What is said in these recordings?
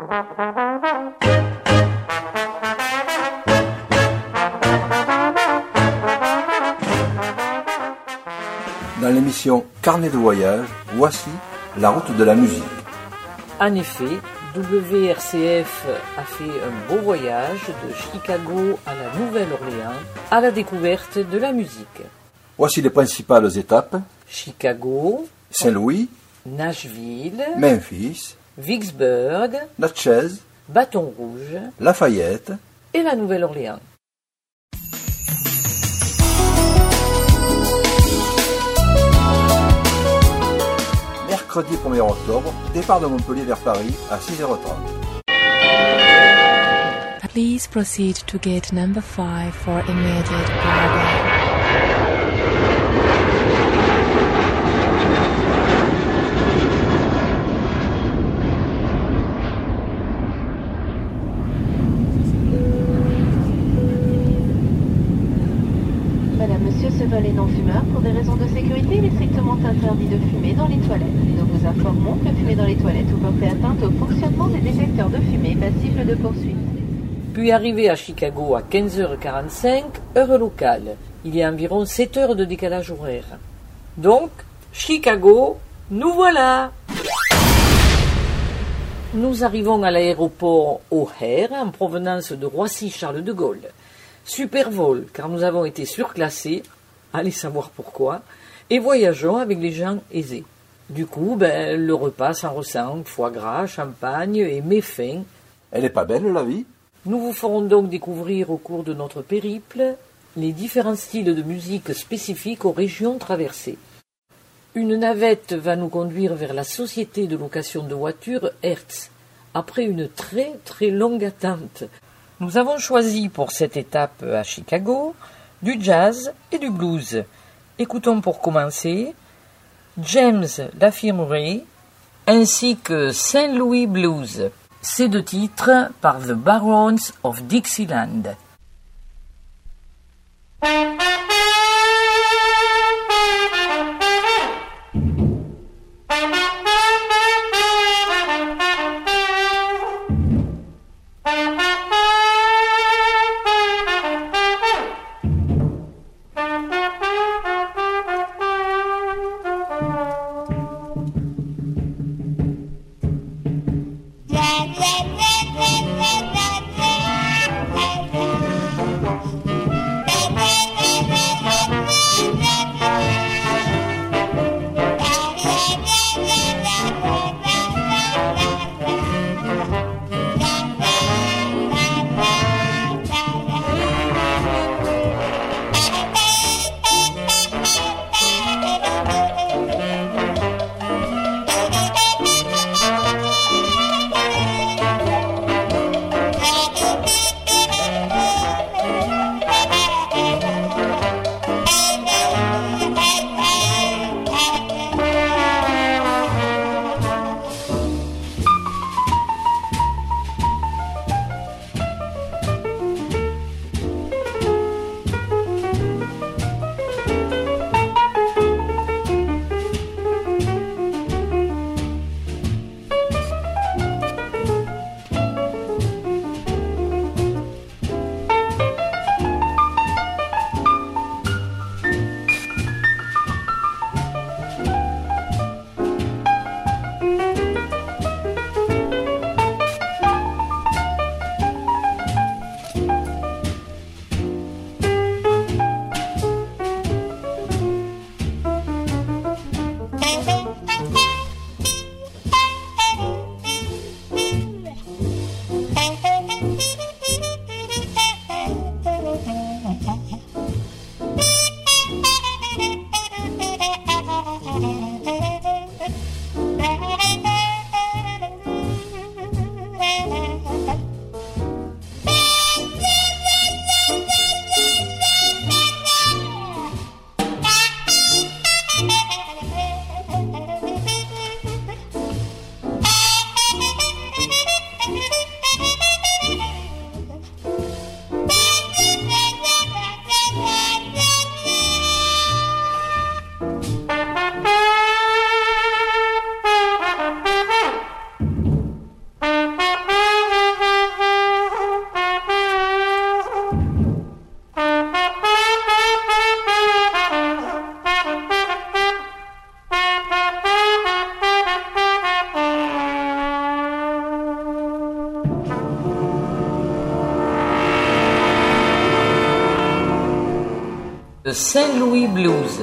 Dans l'émission Carnet de voyage, voici la route de la musique. En effet, WRCF a fait un beau voyage de Chicago à la Nouvelle-Orléans à la découverte de la musique. Voici les principales étapes. Chicago, Saint-Louis, Nashville, Memphis, Vicksburg, Natchez, Bâton Rouge Lafayette, et la Nouvelle-Orléans. mercredi 1er octobre, départ de Montpellier vers Paris à 6h30. Please proceed to gate number 5 for immediate cargo. Madame, monsieur, ce vol est non fumeur. Pour des raisons de sécurité, il est strictement interdit de fumer dans les toilettes. Nous vous informons que fumer dans les toilettes ou porter atteinte au fonctionnement des détecteurs de fumée passible de poursuite. Puis arrivé à Chicago à 15h45, heure locale. Il y a environ 7 heures de décalage horaire. Donc, Chicago, nous voilà Nous arrivons à l'aéroport O'Hare en provenance de Roissy-Charles de Gaulle. Super vol, car nous avons été surclassés, allez savoir pourquoi, et voyageons avec les gens aisés. Du coup, ben, le repas s'en ressent, foie gras, champagne et méfaim. Elle est pas belle la vie? Nous vous ferons donc découvrir au cours de notre périple les différents styles de musique spécifiques aux régions traversées. Une navette va nous conduire vers la société de location de voitures Hertz, après une très très longue attente. Nous avons choisi pour cette étape à Chicago du jazz et du blues. Écoutons pour commencer James Laffirmerie ainsi que Saint Louis Blues. Ces deux titres par The Barons of Dixieland. Saint-Louis Blues.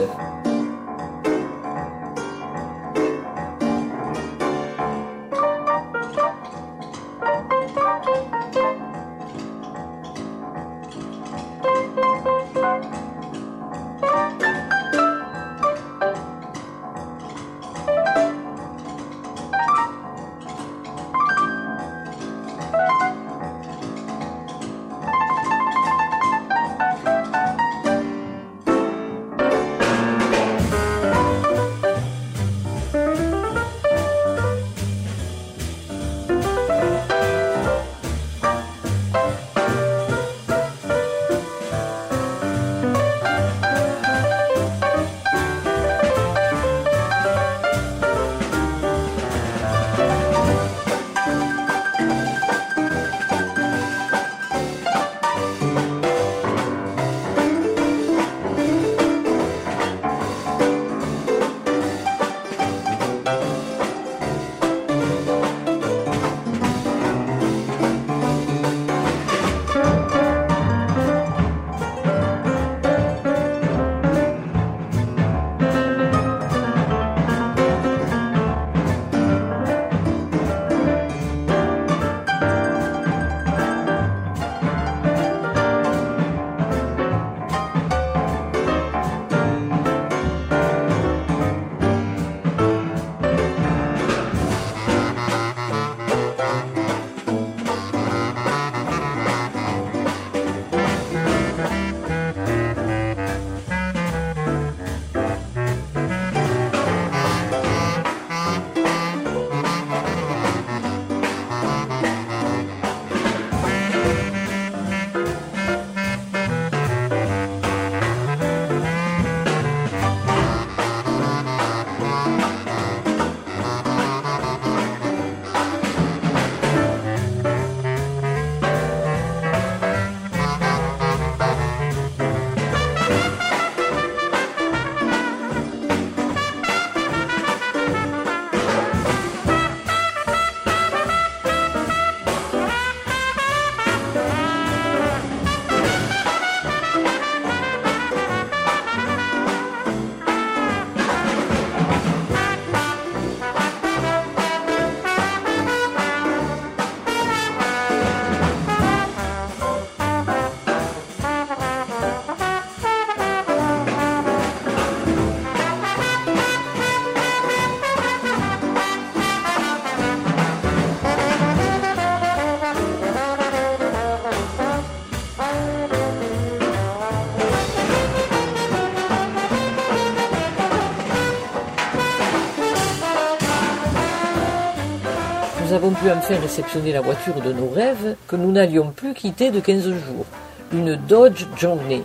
Pu enfin réceptionner la voiture de nos rêves que nous n'allions plus quitter de 15 jours. Une Dodge Journey,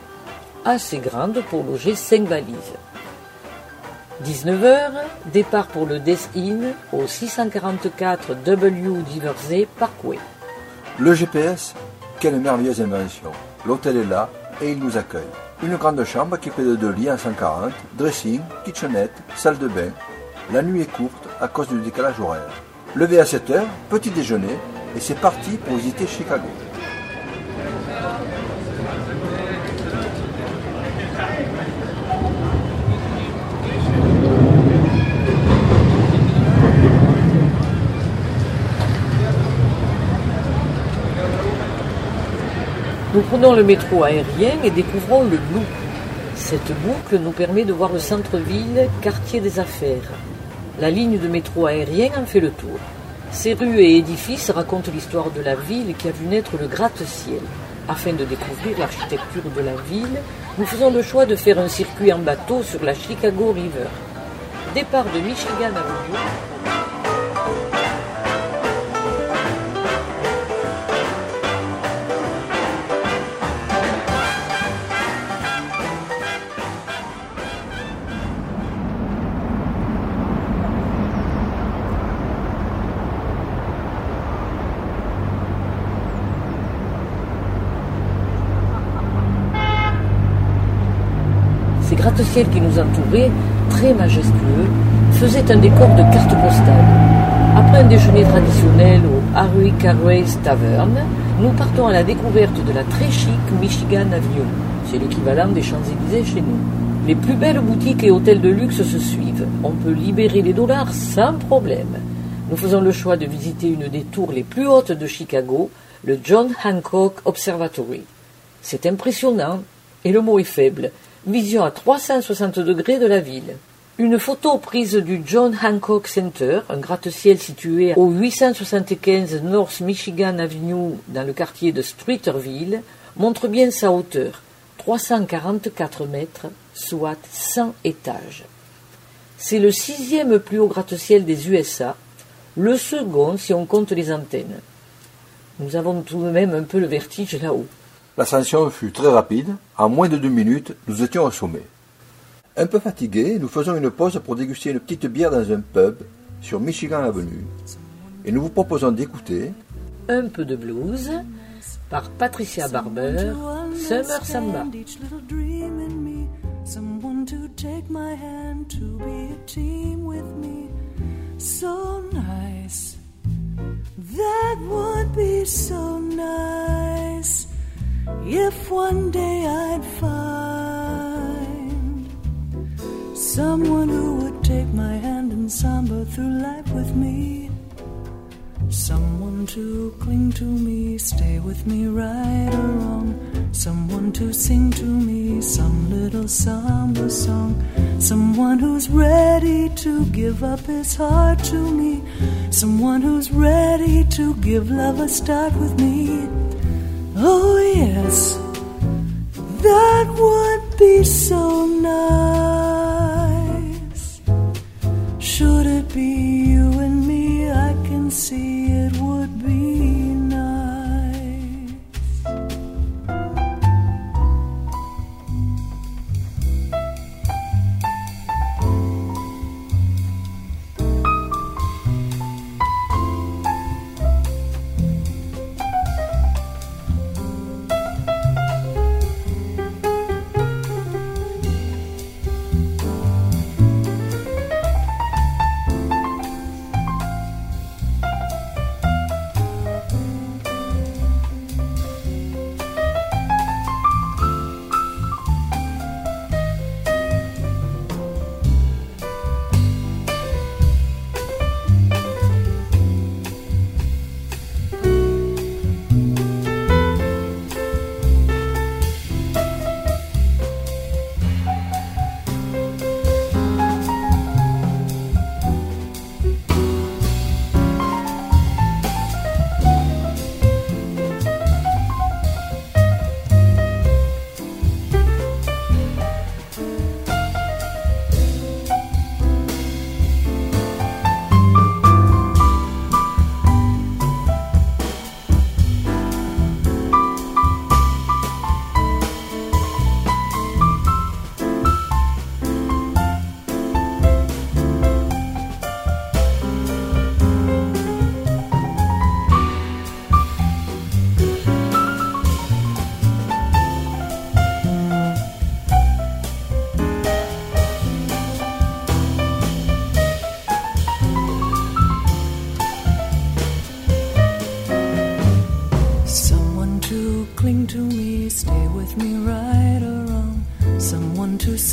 assez grande pour loger 5 valises. 19h, départ pour le Death Inn au 644 W Diversey Parkway. Le GPS, quelle merveilleuse invention. L'hôtel est là et il nous accueille. Une grande chambre équipée de deux lits en 140, dressing, kitchenette, salle de bain. La nuit est courte à cause du décalage horaire. Levé à 7 heures, petit déjeuner, et c'est parti pour visiter Chicago. Nous prenons le métro aérien et découvrons le Loop. Cette boucle nous permet de voir le centre-ville, quartier des affaires. La ligne de métro aérien en fait le tour. Ces rues et édifices racontent l'histoire de la ville qui a vu naître le gratte-ciel. Afin de découvrir l'architecture de la ville, nous faisons le choix de faire un circuit en bateau sur la Chicago River. Départ de Michigan Avenue. Ces gratte-ciels qui nous entouraient, très majestueux, faisaient un décor de carte postale. Après un déjeuner traditionnel au Harry Carray's Tavern, nous partons à la découverte de la très chic Michigan Avenue. C'est l'équivalent des Champs-Élysées chez nous. Les plus belles boutiques et hôtels de luxe se suivent. On peut libérer les dollars sans problème. Nous faisons le choix de visiter une des tours les plus hautes de Chicago, le John Hancock Observatory. C'est impressionnant, et le mot est faible. Vision à 360 degrés de la ville. Une photo prise du John Hancock Center, un gratte-ciel situé au 875 North Michigan Avenue dans le quartier de Streeterville, montre bien sa hauteur, 344 mètres, soit 100 étages. C'est le sixième plus haut gratte-ciel des USA, le second si on compte les antennes. Nous avons tout de même un peu le vertige là-haut. L'ascension fut très rapide. En moins de deux minutes, nous étions au sommet. Un peu fatigués, nous faisons une pause pour déguster une petite bière dans un pub sur Michigan Avenue. Et nous vous proposons d'écouter Un peu de blues par Patricia Barber, Summer Samba. Someone to take my hand to be a team with me. So nice. That would be so nice if one day I'd find someone who would take my hand and samba through life with me. Someone to cling to me, stay with me right or wrong. Someone to sing to me some little samba song. Someone who's ready to give up his heart to me. Someone who's ready to give love a start with me. Oh, yes, that would be so nice. Should it be you and me? I can see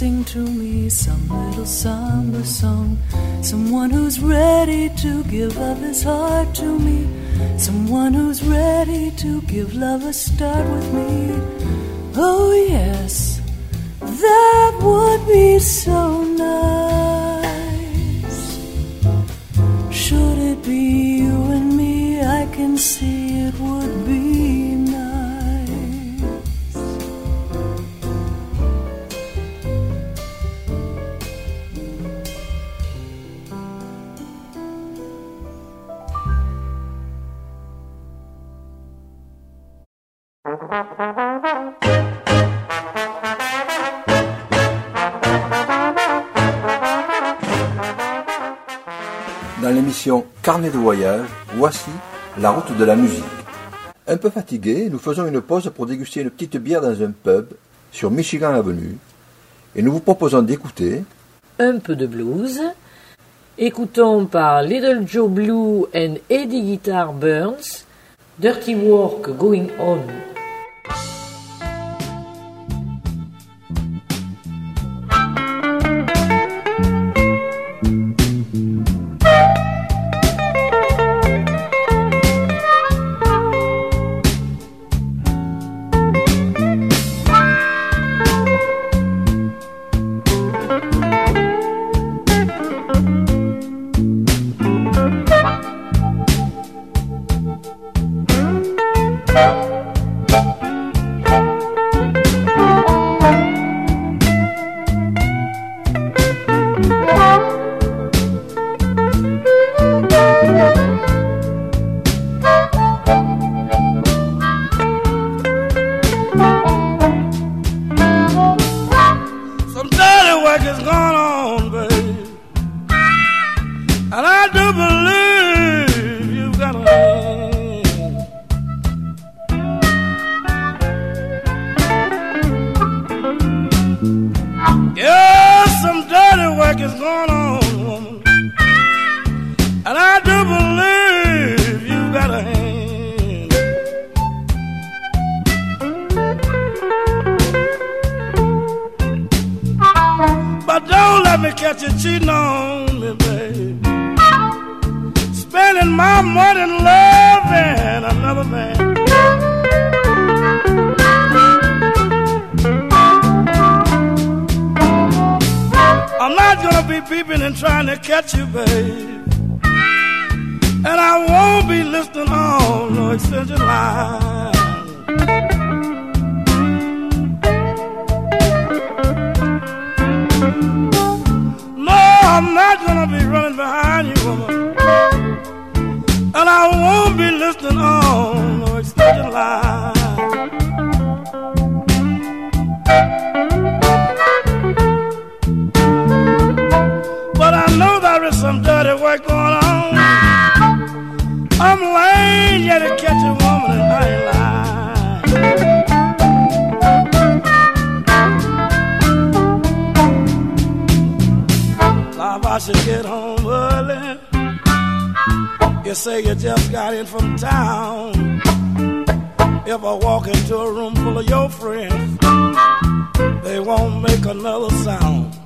sing to me some little samba song. Someone who's ready to give up his heart to me. Someone who's ready to give love a start with me. Oh, yes, that would be so nice. Should it be you and me, I can see it would be Dans l'émission Carnet de voyage, voici la route de la musique. Un peu fatigués, nous faisons une pause pour déguster une petite bière dans un pub sur Michigan Avenue. Et nous vous proposons d'écouter Un peu de blues. Écoutons par Little Joe Blue and Eddie Guitar Burns Dirty Work Going On you, babe. And I won't be listening on no extension line. No, I'm not gonna be running behind you, woman. And I won't be listening on no extension line. Work going on. I'm yet to catch a woman and I ain't lying. If I should get home early, you say you just got in from town. If I walk into a room full of your friends, they won't make another sound.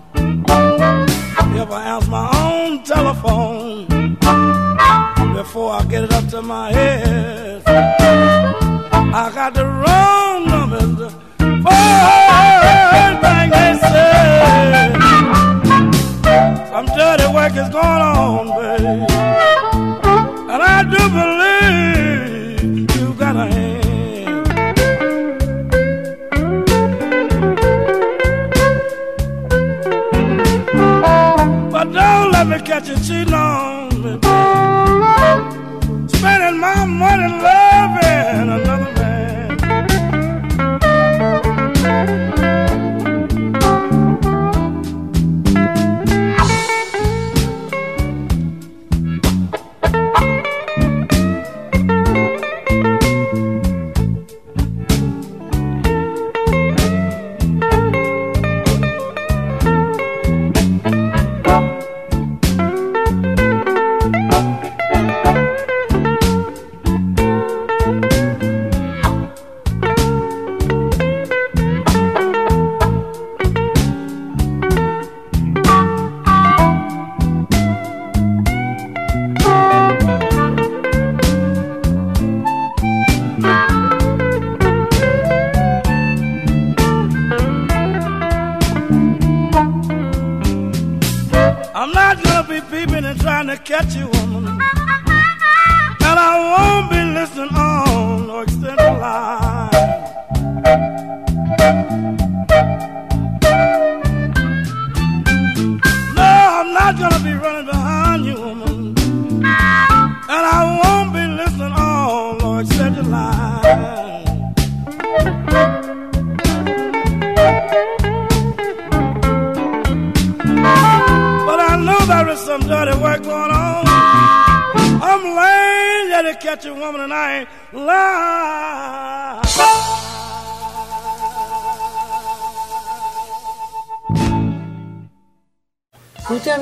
If I answer my own telephone before I get it up to my head, I got the wrong numbers. First thing they say. Some dirty work is going on, babe.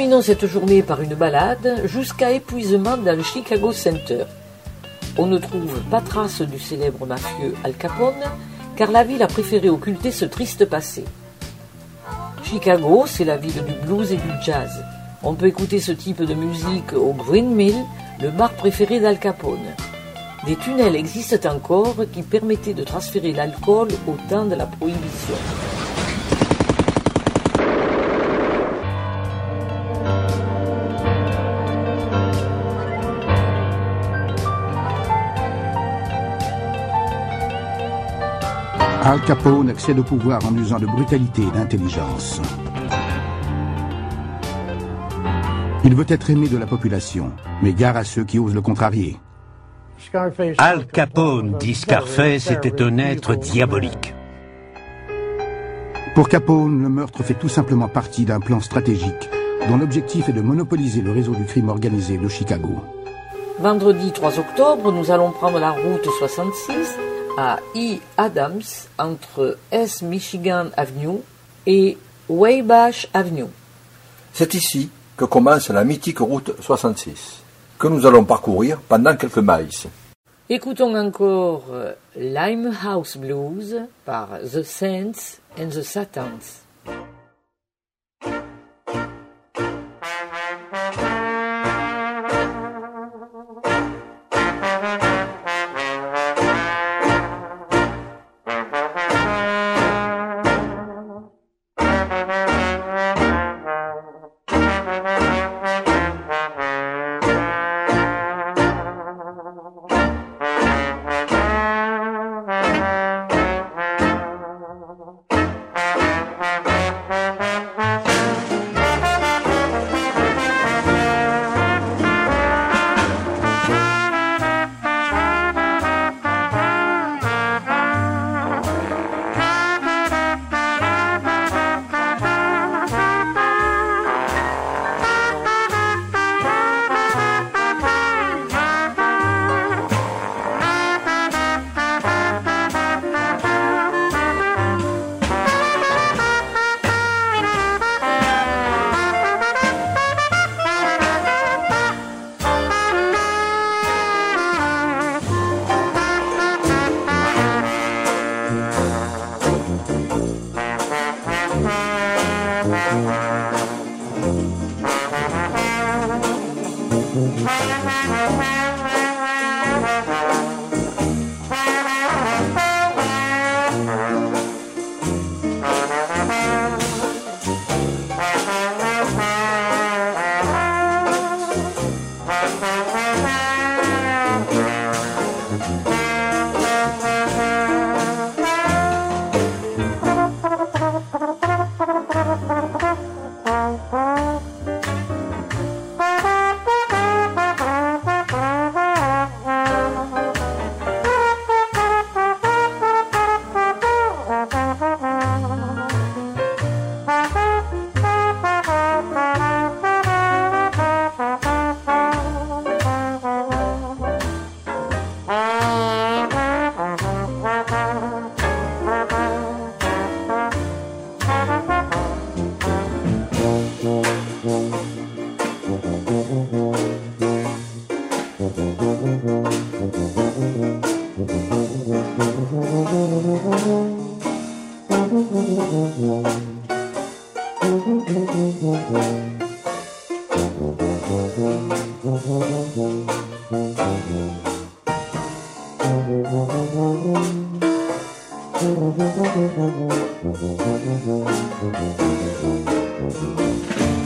Terminons cette journée par une balade jusqu'à épuisement dans le Chicago Center. On ne trouve pas trace du célèbre mafieux Al Capone, car la ville a préféré occulter ce triste passé. Chicago, c'est la ville du blues et du jazz. On peut écouter ce type de musique au Green Mill, le bar préféré d'Al Capone. Des tunnels existent encore qui permettaient de transférer l'alcool au temps de la prohibition. Al Capone accède au pouvoir en usant de brutalité et d'intelligence. Il veut être aimé de la population, mais gare à ceux qui osent le contrarier. Al Capone, dit Scarface, était un être diabolique. Pour Capone, le meurtre fait tout simplement partie d'un plan stratégique dont l'objectif est de monopoliser le réseau du crime organisé de Chicago. Vendredi 3 octobre, nous allons prendre la route 66 à E. Adams entre S. Michigan Avenue et Waybash Avenue. C'est ici que commence la mythique route 66, que nous allons parcourir pendant quelques miles. Écoutons encore euh, Limehouse Blues par The Saints and the Satans. Thank you.